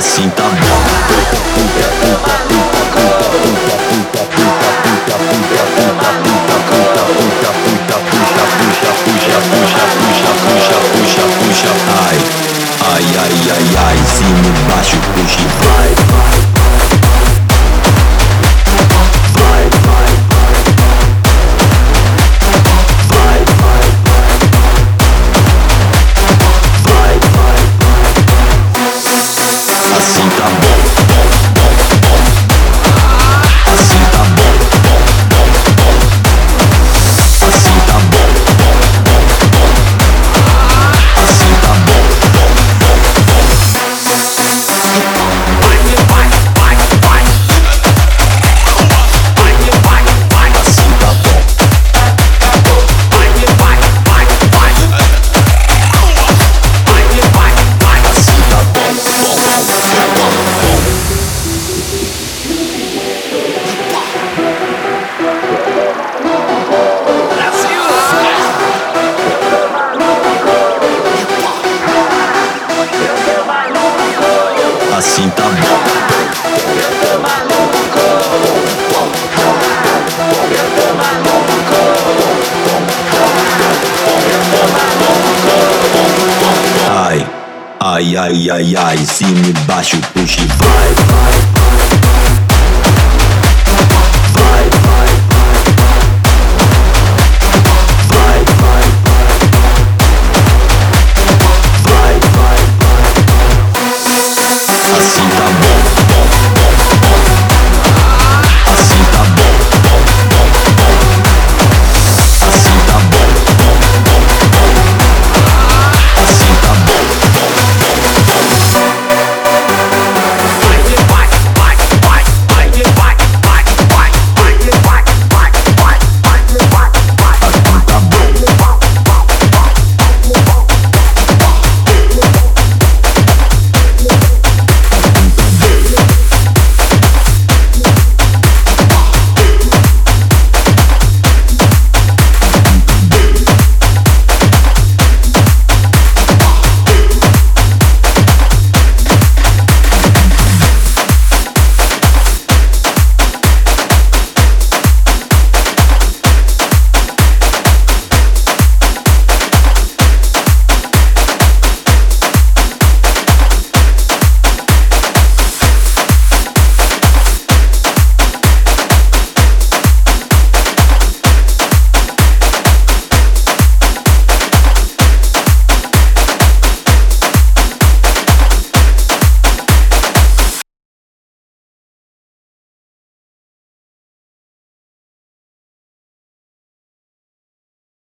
assim tá Ai, ai, ai, ai, ai, se me baixo, puxa e vai, vai. Ai ai ai ai, si mi bashu pushi vibe, vibe, vibe.